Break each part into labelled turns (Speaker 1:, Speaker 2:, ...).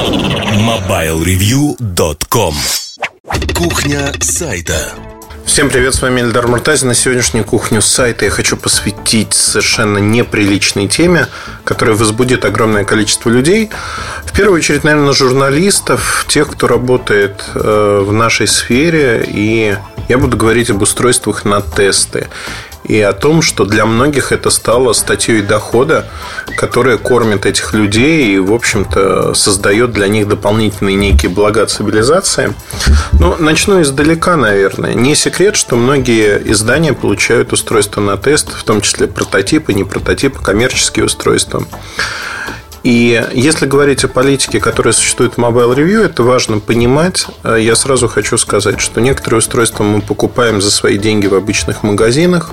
Speaker 1: MobileReview.com Кухня сайта
Speaker 2: Всем привет, с вами Эльдар Муртазин. На сегодняшнюю кухню сайта я хочу посвятить совершенно неприличной теме, которая возбудит огромное количество людей. В первую очередь, наверное, журналистов, тех, кто работает э, в нашей сфере. И я буду говорить об устройствах на тесты и о том, что для многих это стало статьей дохода, которая кормит этих людей и, в общем-то, создает для них дополнительные некие блага цивилизации. Ну, начну издалека, наверное. Не секрет, что многие издания получают устройства на тест, в том числе прототипы, не прототипы, коммерческие устройства. И если говорить о политике, которая существует в Mobile Review, это важно понимать. Я сразу хочу сказать, что некоторые устройства мы покупаем за свои деньги в обычных магазинах.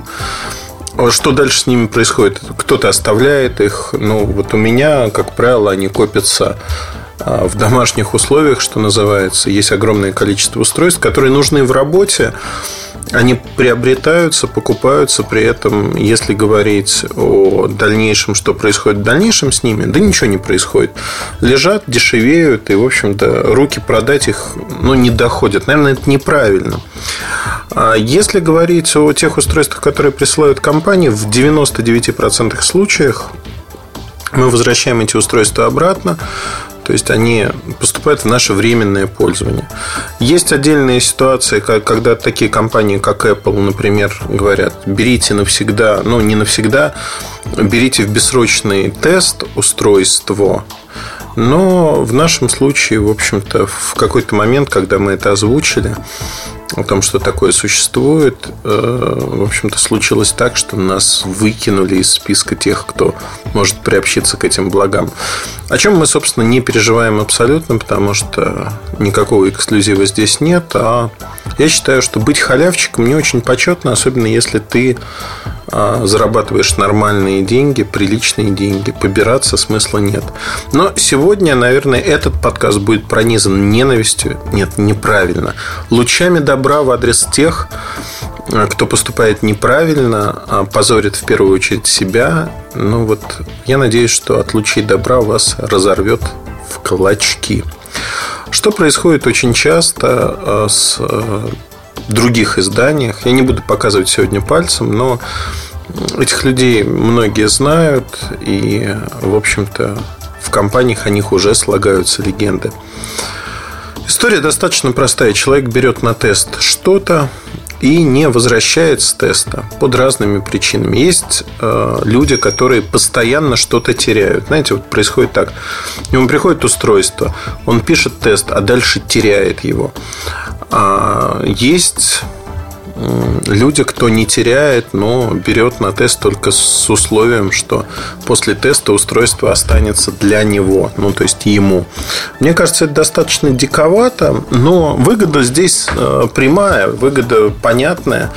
Speaker 2: Что дальше с ними происходит? Кто-то оставляет их. Ну, вот у меня, как правило, они копятся а, в домашних условиях, что называется. Есть огромное количество устройств, которые нужны в работе они приобретаются, покупаются, при этом, если говорить о дальнейшем, что происходит в дальнейшем с ними, да ничего не происходит. Лежат, дешевеют, и, в общем-то, руки продать их ну, не доходят. Наверное, это неправильно. А если говорить о тех устройствах, которые присылают компании, в 99% случаях мы возвращаем эти устройства обратно. То есть они поступают в наше временное пользование. Есть отдельные ситуации, когда такие компании, как Apple, например, говорят, берите навсегда, ну не навсегда, берите в бессрочный тест устройство, но в нашем случае, в общем-то, в какой-то момент, когда мы это озвучили, о том, что такое существует, э, в общем-то, случилось так, что нас выкинули из списка тех, кто может приобщиться к этим благам. О чем мы, собственно, не переживаем абсолютно, потому что никакого эксклюзива здесь нет. А я считаю, что быть халявчиком не очень почетно, особенно если ты а, зарабатываешь нормальные деньги, приличные деньги, побираться смысла нет. Но сегодня, наверное, этот подкаст будет пронизан ненавистью. Нет, неправильно. Лучами добра в адрес тех, а, кто поступает неправильно, а позорит в первую очередь себя. Ну вот, я надеюсь, что от лучей добра вас разорвет в клочки. Что происходит очень часто с других изданиях. Я не буду показывать сегодня пальцем, но этих людей многие знают, и, в общем-то, в компаниях о них уже слагаются легенды. История достаточно простая. Человек берет на тест что-то и не возвращает с теста под разными причинами. Есть э, люди, которые постоянно что-то теряют. Знаете, вот происходит так. Ему приходит устройство, он пишет тест, а дальше теряет его. А есть люди, кто не теряет, но берет на тест только с условием, что после теста устройство останется для него, ну то есть ему. Мне кажется, это достаточно диковато, но выгода здесь э, прямая, выгода понятная.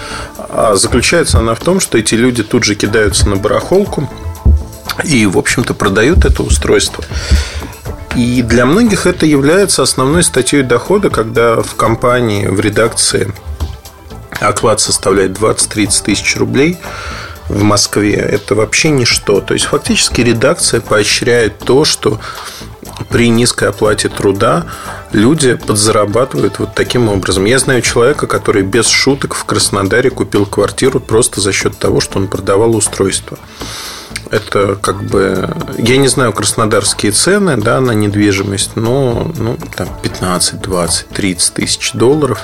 Speaker 2: А заключается она в том, что эти люди тут же кидаются на барахолку и, в общем-то, продают это устройство. И для многих это является основной статьей дохода, когда в компании, в редакции оклад составляет 20-30 тысяч рублей в Москве. Это вообще ничто. То есть, фактически редакция поощряет то, что при низкой оплате труда люди подзарабатывают вот таким образом. Я знаю человека, который без шуток в Краснодаре купил квартиру просто за счет того, что он продавал устройство это как бы... Я не знаю краснодарские цены да, на недвижимость, но ну, там 15, 20, 30 тысяч долларов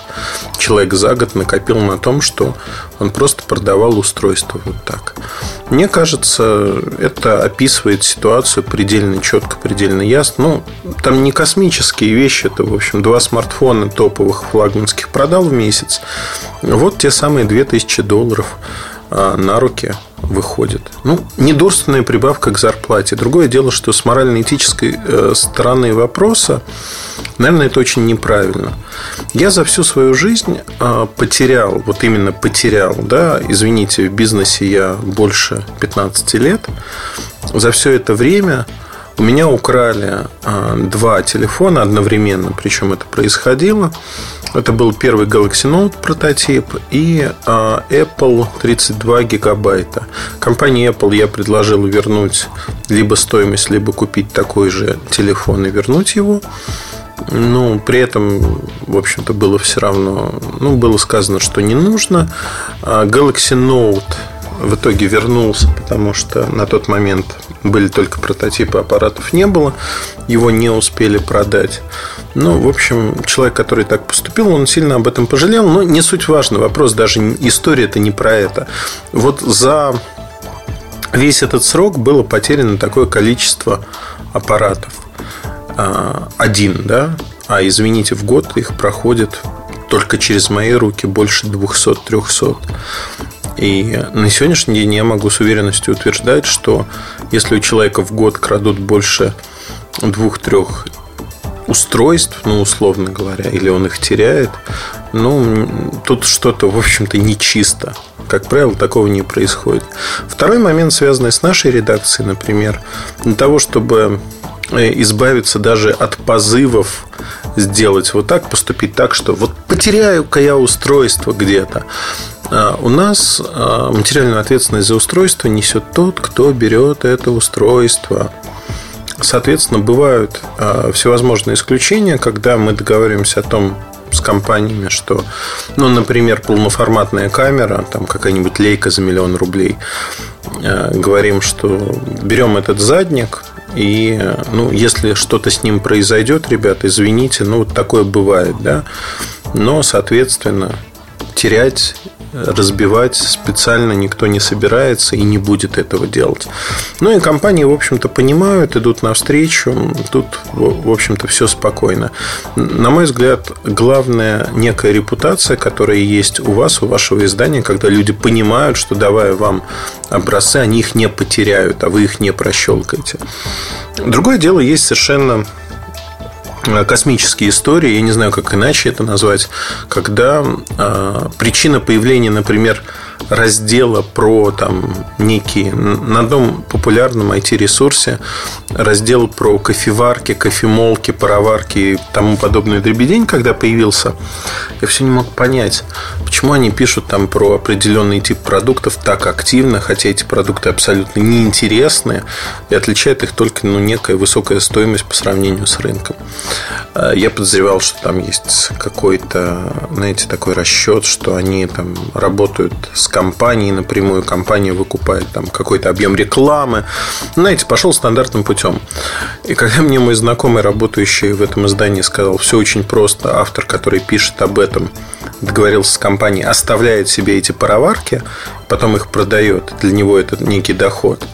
Speaker 2: человек за год накопил на том, что он просто продавал устройство вот так. Мне кажется, это описывает ситуацию предельно четко, предельно ясно. Ну, там не космические вещи, это, в общем, два смартфона топовых флагманских продал в месяц. Вот те самые 2000 долларов на руки выходит. Ну, недурственная прибавка к зарплате. Другое дело, что с морально-этической э, стороны вопроса, наверное, это очень неправильно. Я за всю свою жизнь э, потерял, вот именно потерял, да, извините, в бизнесе я больше 15 лет. За все это время у меня украли э, два телефона одновременно, причем это происходило. Это был первый Galaxy Note прототип и а, Apple 32 гигабайта. Компании Apple я предложил вернуть либо стоимость, либо купить такой же телефон и вернуть его. Ну, при этом, в общем-то, было все равно, ну, было сказано, что не нужно. А Galaxy Note в итоге вернулся, потому что на тот момент были только прототипы, аппаратов не было, его не успели продать. Ну, в общем, человек, который так поступил, он сильно об этом пожалел, но не суть важно. Вопрос даже история это не про это. Вот за весь этот срок было потеряно такое количество аппаратов. А, один, да, а извините, в год их проходит только через мои руки больше 200-300. И на сегодняшний день я могу с уверенностью утверждать, что если у человека в год крадут больше двух-трех устройств, ну, условно говоря, или он их теряет, ну, тут что-то, в общем-то, нечисто. Как правило, такого не происходит. Второй момент, связанный с нашей редакцией, например, для того, чтобы э, избавиться даже от позывов сделать вот так, поступить так, что вот потеряю-ка я устройство где-то. А, у нас а, материальную ответственность за устройство несет тот, кто берет это устройство. Соответственно, бывают а, всевозможные исключения, когда мы договариваемся о том с компаниями, что, ну, например, полноформатная камера, там какая-нибудь лейка за миллион рублей, говорим, что берем этот задник, и, ну, если что-то с ним произойдет, ребята, извините, ну, вот такое бывает, да. Но, соответственно, терять разбивать специально никто не собирается и не будет этого делать. Ну и компании, в общем-то, понимают, идут навстречу. Тут, в общем-то, все спокойно. На мой взгляд, главная некая репутация, которая есть у вас, у вашего издания, когда люди понимают, что давая вам образцы, они их не потеряют, а вы их не прощелкаете. Другое дело, есть совершенно космические истории, я не знаю, как иначе это назвать, когда э, причина появления, например, раздела про там некие на одном популярном IT-ресурсе раздел про кофеварки, кофемолки, пароварки и тому подобную дребедень, когда появился, я все не мог понять, почему они пишут там про определенный тип продуктов так активно, хотя эти продукты абсолютно неинтересные и отличает их только ну, некая высокая стоимость по сравнению с рынком. А, я подозревал, что там есть какой-то, знаете, такой расчет, что они там работают с компанией напрямую, компания выкупает там какой-то объем рекламы. Знаете, пошел стандартным путем. И когда мне мой знакомый, работающий в этом издании, сказал, все очень просто, автор, который пишет об этом, договорился с компанией, оставляет себе эти пароварки, потом их продает, для него это некий доход.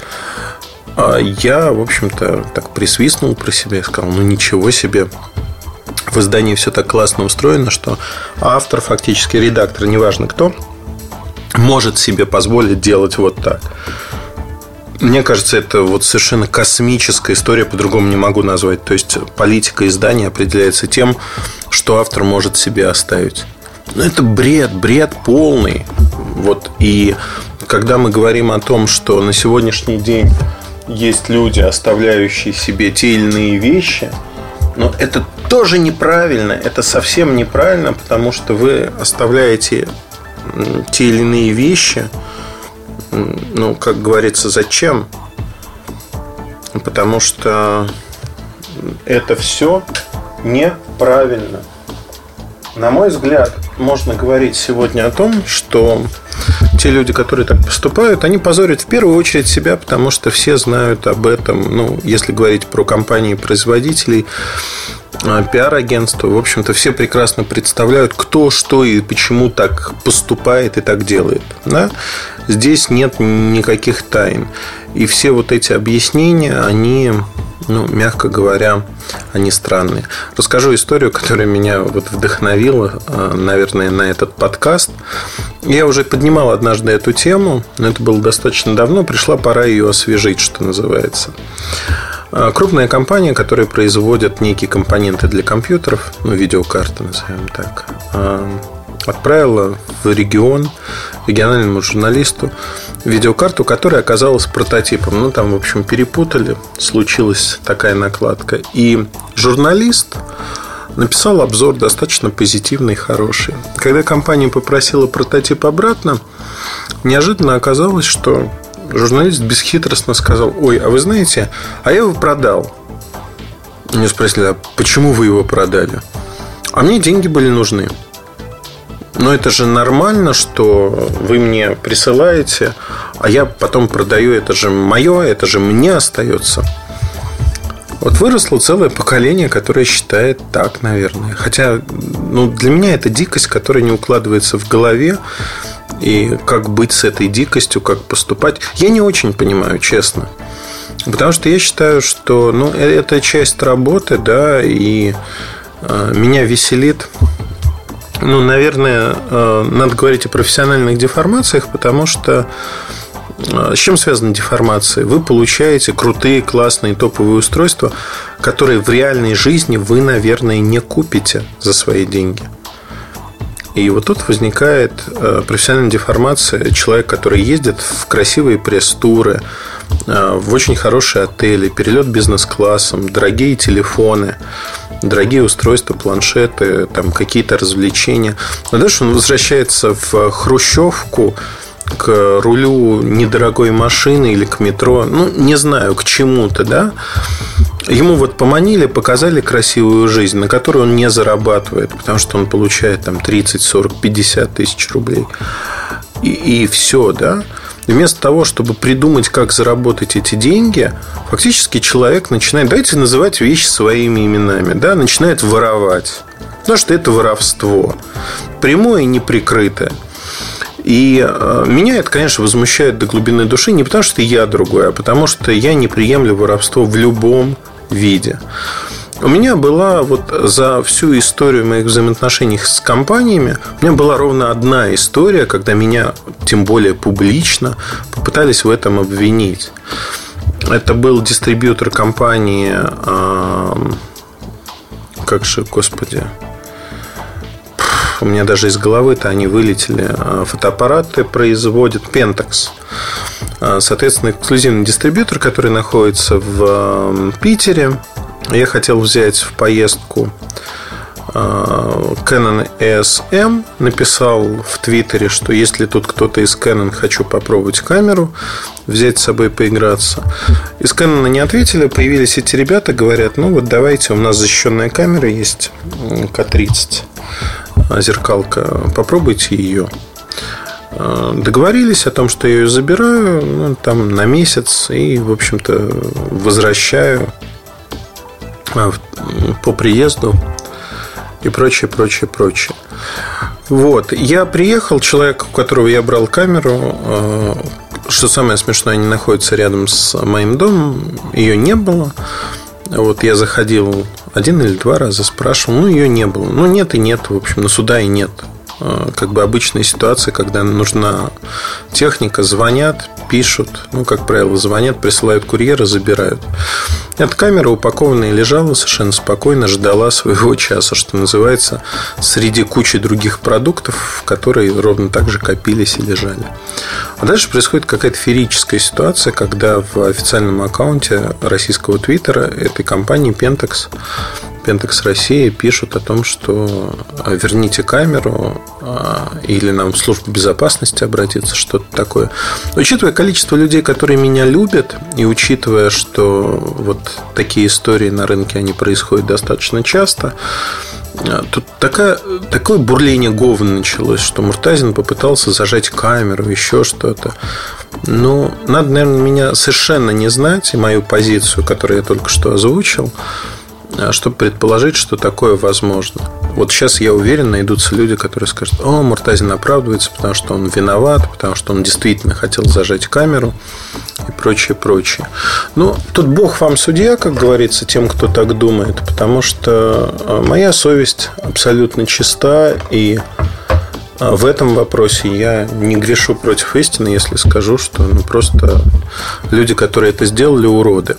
Speaker 2: А я, в общем-то, так присвистнул про себя и сказал, ну ничего себе, в издании все так классно устроено, что автор, фактически редактор, неважно кто, может себе позволить делать вот так. Мне кажется, это вот совершенно космическая история, по-другому не могу назвать. То есть политика издания определяется тем, что автор может себе оставить. Ну, это бред, бред полный. Вот и когда мы говорим о том, что на сегодняшний день есть люди, оставляющие себе те или иные вещи, но это тоже неправильно, это совсем неправильно, потому что вы оставляете те или иные вещи, ну, как говорится, зачем? Потому что это все неправильно. На мой взгляд, можно говорить сегодня о том, что те люди, которые так поступают, они позорят в первую очередь себя, потому что все знают об этом. Ну, если говорить про компании-производителей, а, пиар-агентства, в общем-то, все прекрасно представляют, кто, что и почему так поступает и так делает. Да? Здесь нет никаких тайн. И все вот эти объяснения, они ну, мягко говоря, они странные. Расскажу историю, которая меня вот вдохновила, э, наверное, на этот подкаст. Я уже поднимал однажды эту тему, но это было достаточно давно, пришла пора ее освежить, что называется. Э, крупная компания, которая производит некие компоненты для компьютеров, ну, видеокарты, назовем так, э, отправила в регион региональному журналисту видеокарту, которая оказалась прототипом. Ну, там, в общем, перепутали, случилась такая накладка. И журналист написал обзор достаточно позитивный, хороший. Когда компания попросила прототип обратно, неожиданно оказалось, что журналист бесхитростно сказал, ой, а вы знаете, а я его продал. Мне спросили, а почему вы его продали? А мне деньги были нужны. Но это же нормально, что вы мне присылаете, а я потом продаю, это же мое, это же мне остается. Вот выросло целое поколение, которое считает так, наверное. Хотя ну, для меня это дикость, которая не укладывается в голове. И как быть с этой дикостью, как поступать, я не очень понимаю, честно. Потому что я считаю, что ну, э, это часть работы, да, и э, меня веселит. Ну, наверное, э, надо говорить о профессиональных деформациях, потому что а, с чем связана деформация? Вы получаете крутые, классные, топовые устройства, которые в реальной жизни вы, наверное, не купите за свои деньги. И вот тут возникает а, профессиональная деформация. Человек, который ездит в красивые пресс-туры, а, в очень хорошие отели, перелет бизнес-классом, дорогие телефоны, дорогие устройства, планшеты, там какие-то развлечения. А дальше он возвращается в хрущевку, к рулю недорогой машины или к метро, ну, не знаю, к чему-то, да, ему вот поманили, показали красивую жизнь, на которую он не зарабатывает, потому что он получает там 30, 40, 50 тысяч рублей. И, и все, да. вместо того, чтобы придумать, как заработать эти деньги, фактически человек начинает, давайте называть вещи своими именами, да, начинает воровать. Потому что это воровство. Прямое и неприкрытое. И э, меня это, конечно, возмущает до глубины души не потому, что я другой, а потому что я не приемлю воровство в любом виде. У меня была вот за всю историю моих взаимоотношений с компаниями, у меня была ровно одна история, когда меня, тем более публично, попытались в этом обвинить. Это был дистрибьютор компании, как же, господи, у меня даже из головы-то они вылетели. А, фотоаппараты производит Pentax. А, соответственно, эксклюзивный дистрибьютор, который находится в Питере. Я хотел взять в поездку а, Canon ESM написал в Твиттере, что если тут кто-то из Canon хочу попробовать камеру, взять с собой поиграться. Из Canon не ответили, появились эти ребята, говорят, ну вот давайте, у нас защищенная камера есть К-30 зеркалка, попробуйте ее. Э, договорились о том, что я ее забираю ну, там на месяц и, в общем-то, возвращаю э, по приезду и прочее, прочее, прочее. Вот. Я приехал, человек, у которого я брал камеру, э, что самое смешное, они находятся рядом с моим домом, ее не было. Вот я заходил один или два раза, спрашивал, ну, ее не было. Ну, нет и нет, в общем, на суда и нет. А, как бы обычная ситуация, когда нужна техника, звонят, пишут, ну, как правило, звонят, присылают курьера, забирают. Эта камера упакованная лежала совершенно спокойно, ждала своего часа, что называется, среди кучи других продуктов, которые ровно так же копились и лежали. А дальше происходит какая-то феерическая ситуация, когда в официальном аккаунте российского твиттера этой компании Pentax Pentax Россия пишут о том, что а, верните камеру а, или нам в службу безопасности обратиться, что-то такое. Учитывая количество людей, которые меня любят, и учитывая, что вот такие истории на рынке, они происходят достаточно часто, а, Тут такая, такое бурление говна началось, что Муртазин попытался зажать камеру, еще что-то. Ну, надо, наверное, меня совершенно не знать и мою позицию, которую я только что озвучил. А чтобы предположить, что такое возможно. Вот сейчас я уверен, найдутся люди, которые скажут, о, Муртазин оправдывается, потому что он виноват, потому что он действительно хотел зажать камеру и прочее, прочее. Ну, тут Бог вам судья, как говорится, тем, кто так думает, потому что а, моя совесть абсолютно чиста, и а, в этом вопросе я не грешу против истины, если скажу, что ну, просто люди, которые это сделали, уроды.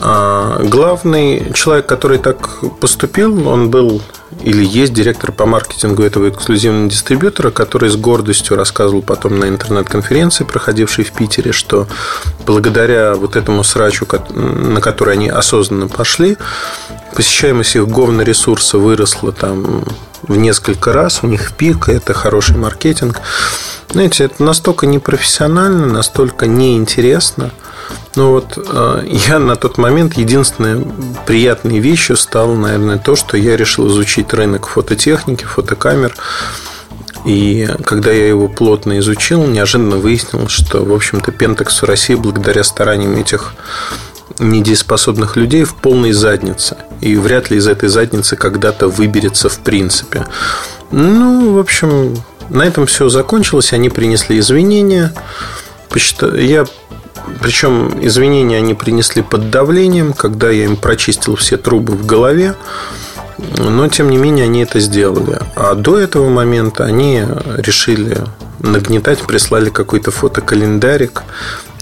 Speaker 2: А главный человек, который так поступил, он был или есть директор по маркетингу этого эксклюзивного дистрибьютора, который с гордостью рассказывал потом на интернет-конференции, проходившей в Питере, что благодаря вот этому срачу, на который они осознанно пошли, посещаемость их говно ресурса выросла там в несколько раз, у них пик, это хороший маркетинг. Знаете, это настолько непрофессионально, настолько неинтересно. Ну вот э, я на тот момент единственной приятной вещью стало, наверное, то, что я решил изучить рынок фототехники, фотокамер. И когда я его плотно изучил, неожиданно выяснилось, что, в общем-то, Pentax в России благодаря стараниям этих недееспособных людей в полной заднице. И вряд ли из этой задницы когда-то выберется в принципе. Ну, в общем, на этом все закончилось. Они принесли извинения. Я причем извинения они принесли под давлением, когда я им прочистил все трубы в голове. Но, тем не менее, они это сделали. А до этого момента они решили нагнетать, прислали какой-то фотокалендарик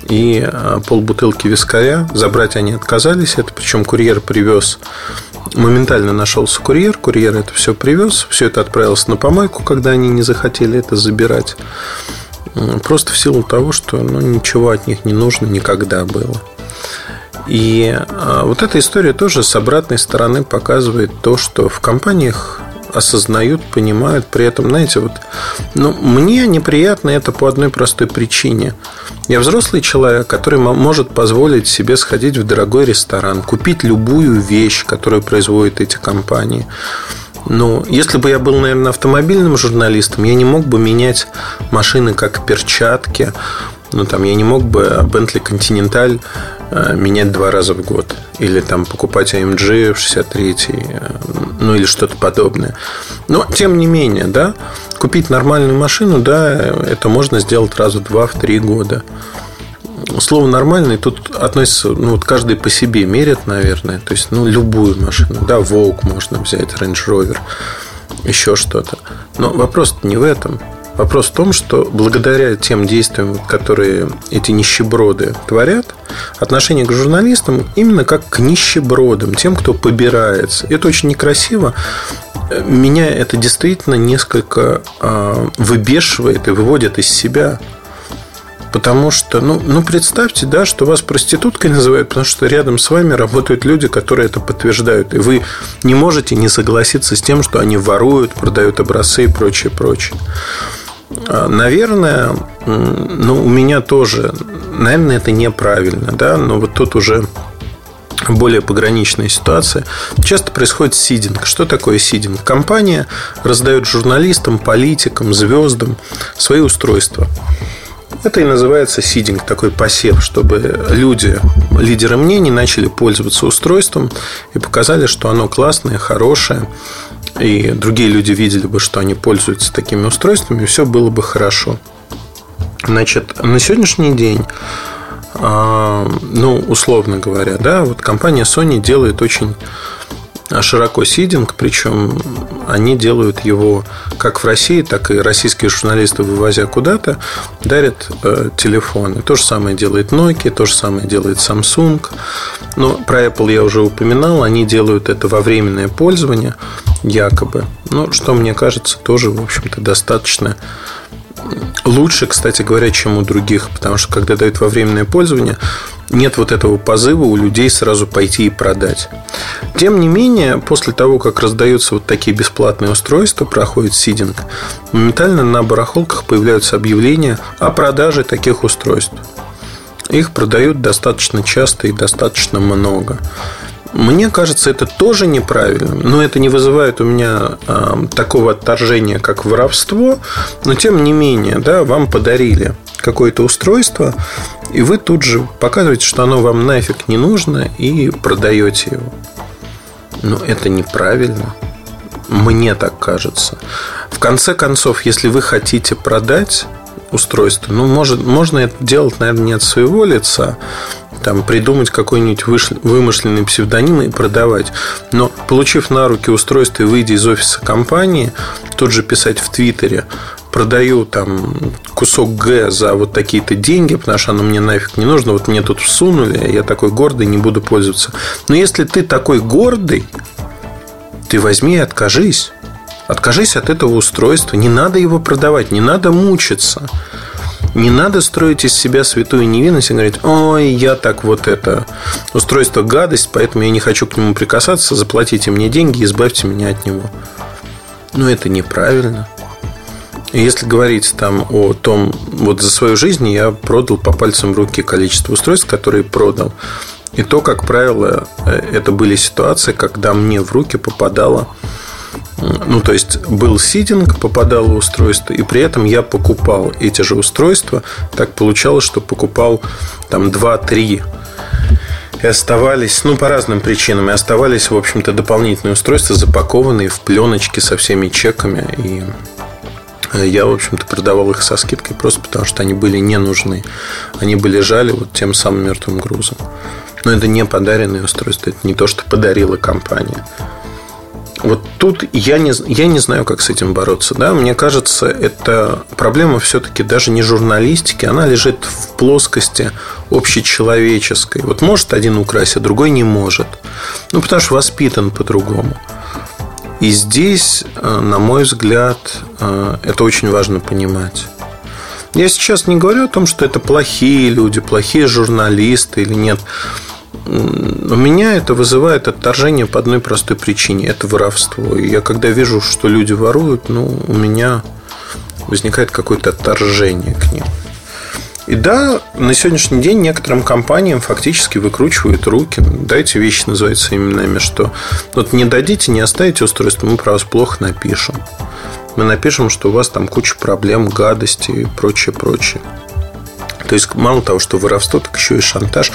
Speaker 2: и а, полбутылки вискаря. Забрать они отказались. Это причем курьер привез моментально нашелся курьер, курьер это все привез, все это отправилось на помойку, когда они не захотели это забирать. Просто в силу того, что ну, ничего от них не нужно никогда было. И а, вот эта история тоже с обратной стороны показывает то, что в компаниях осознают, понимают. При этом, знаете, вот, ну, мне неприятно это по одной простой причине. Я взрослый человек, который может позволить себе сходить в дорогой ресторан, купить любую вещь, которую производят эти компании. Но если бы я был, наверное, автомобильным журналистом, я не мог бы менять машины как перчатки. Ну, там, я не мог бы Bentley Continental менять два раза в год. Или там покупать AMG в 63 э, ну или что-то подобное. Но, тем не менее, да, купить нормальную машину, да, это можно сделать раза два в три года. Слово нормальный тут относится, ну, вот каждый по себе мерит, наверное. То есть, ну, любую машину. Да, Волк можно взять, Range Rover, еще что-то. Но вопрос не в этом. Вопрос в том, что благодаря тем действиям, которые эти нищеброды творят, отношение к журналистам именно как к нищебродам, тем, кто побирается. Это очень некрасиво. Меня это действительно несколько э, выбешивает и выводит из себя. Потому что, ну, ну, представьте, да, что вас проституткой называют, потому что рядом с вами работают люди, которые это подтверждают. И вы не можете не согласиться с тем, что они воруют, продают образцы и прочее, прочее. А, наверное, ну, у меня тоже, наверное, это неправильно, да, но вот тут уже более пограничная ситуация. Часто происходит сидинг. Что такое сидинг? Компания раздает журналистам, политикам, звездам свои устройства. Это и называется сидинг, такой посев, чтобы люди, лидеры мнений, начали пользоваться устройством и показали, что оно классное, хорошее, и другие люди видели бы, что они пользуются такими устройствами, и все было бы хорошо. Значит, на сегодняшний день, а, ну, условно говоря, да, вот компания Sony делает очень широко сидинг, причем они делают его как в России, так и российские журналисты, вывозя куда-то, дарят э, телефоны. То же самое делает Nokia, то же самое делает Samsung. Но про Apple я уже упоминал, они делают это во временное пользование, якобы. Ну, что мне кажется, тоже, в общем-то, достаточно лучше, кстати говоря, чем у других, потому что когда дают во временное пользование, нет вот этого позыва у людей сразу пойти и продать. Тем не менее, после того, как раздаются вот такие бесплатные устройства, проходит сидинг, моментально на барахолках появляются объявления о продаже таких устройств. Их продают достаточно часто и достаточно много. Мне кажется, это тоже неправильно, но это не вызывает у меня э, такого отторжения, как воровство. Но тем не менее, да, вам подарили какое-то устройство, и вы тут же показываете, что оно вам нафиг не нужно, и продаете его. Но это неправильно. Мне так кажется. В конце концов, если вы хотите продать устройство, ну, может, можно это делать, наверное, не от своего лица, там, придумать какой-нибудь вымышленный псевдоним и продавать. Но, получив на руки устройство и выйдя из офиса компании, тут же писать в Твиттере, продаю там кусок Г за вот такие-то деньги, потому что оно мне нафиг не нужно, вот мне тут всунули, я такой гордый, не буду пользоваться. Но если ты такой гордый, ты возьми и откажись. Откажись от этого устройства. Не надо его продавать, не надо мучиться. Не надо строить из себя святую невинность и говорить, ой, я так вот это устройство гадость, поэтому я не хочу к нему прикасаться, заплатите мне деньги, избавьте меня от него. Но это неправильно. Если говорить там о том, вот за свою жизнь я продал по пальцам руки количество устройств, которые продал. И то, как правило, э, это были ситуации, когда мне в руки попадало ну, то есть был сидинг, попадало устройство, и при этом я покупал эти же устройства. Так получалось, что покупал там 2-3 и оставались, ну, по разным причинам, и оставались, в общем-то, дополнительные устройства, запакованные в пленочки со всеми чеками. И я, в общем-то, продавал их со скидкой просто потому, что они были не нужны. Они бы лежали вот тем самым мертвым грузом. Но это не подаренные устройства, это не то, что подарила компания. Вот тут я не, я не знаю, как с этим бороться. Да? Мне кажется, это проблема все-таки даже не журналистики, она лежит в плоскости общечеловеческой. Вот может один украсть, а другой не может. Ну, потому что воспитан по-другому. И здесь, э, на мой взгляд, э, это очень важно понимать. Я сейчас не говорю о том, что это плохие люди, плохие журналисты или нет. У меня это вызывает отторжение по одной простой причине. Это воровство. И я когда вижу, что люди воруют, ну, у меня возникает какое-то отторжение к ним. И да, на сегодняшний день некоторым компаниям фактически выкручивают руки. Да, эти вещи называются именами, что вот не дадите, не оставите устройство, мы про вас плохо напишем. Мы напишем, что у вас там куча проблем, гадости и прочее, прочее. То есть, мало того, что воровство, так еще и шантаж.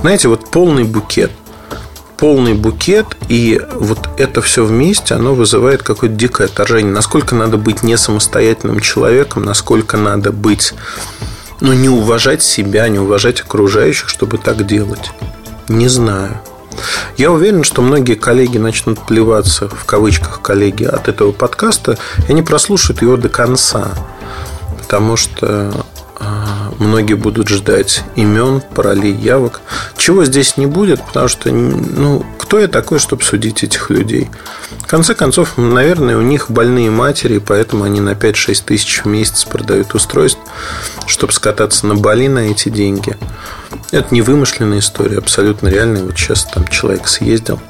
Speaker 2: Знаете, вот полный букет. Полный букет, и вот это все вместе, оно вызывает какое-то дикое отторжение. Насколько надо быть не самостоятельным человеком, насколько надо быть, ну, не уважать себя, не уважать окружающих, чтобы так делать. Не знаю. Я уверен, что многие коллеги начнут плеваться, в кавычках коллеги, от этого подкаста, и они прослушают его до конца. Потому что многие будут ждать имен, паролей, явок. Чего здесь не будет, потому что, ну, кто я такой, чтобы судить этих людей? В конце концов, наверное, у них больные матери, поэтому они на 5-6 тысяч в месяц продают устройств, чтобы скататься на Бали на эти деньги. Это не вымышленная история, абсолютно реальная. Вот сейчас там человек съездил,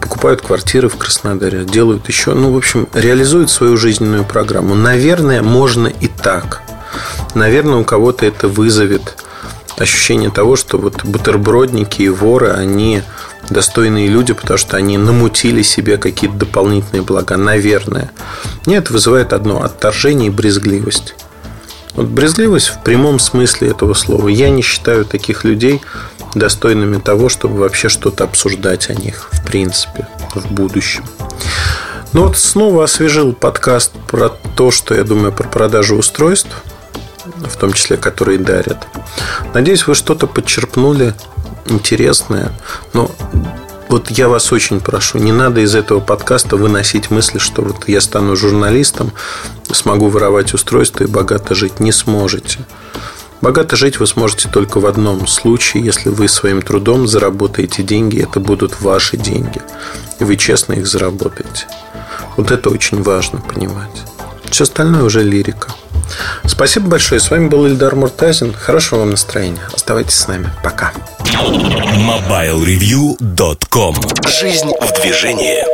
Speaker 2: покупают квартиры в Краснодаре, делают еще, ну, в общем, реализуют свою жизненную программу. Наверное, можно и так – Наверное, у кого-то это вызовет ощущение того, что вот бутербродники и воры, они достойные люди, потому что они намутили себе какие-то дополнительные блага. Наверное. Мне это вызывает одно – отторжение и брезгливость. Вот брезгливость в прямом смысле этого слова. Я не считаю таких людей достойными того, чтобы вообще что-то обсуждать о них, в принципе, в будущем. Ну вот снова освежил подкаст про то, что я думаю про продажу устройств – в том числе, которые дарят. Надеюсь, вы что-то подчерпнули интересное. Но вот я вас очень прошу, не надо из этого подкаста выносить мысли, что вот я стану журналистом, смогу воровать устройство и богато жить. Не сможете. Богато жить вы сможете только в одном случае, если вы своим трудом заработаете деньги, это будут ваши деньги, и вы честно их заработаете. Вот это очень важно понимать. Все остальное уже лирика. Спасибо большое. С вами был Ильдар Муртазин. Хорошего вам настроения. Оставайтесь с нами. Пока.
Speaker 1: MobileReview.com Жизнь в движении.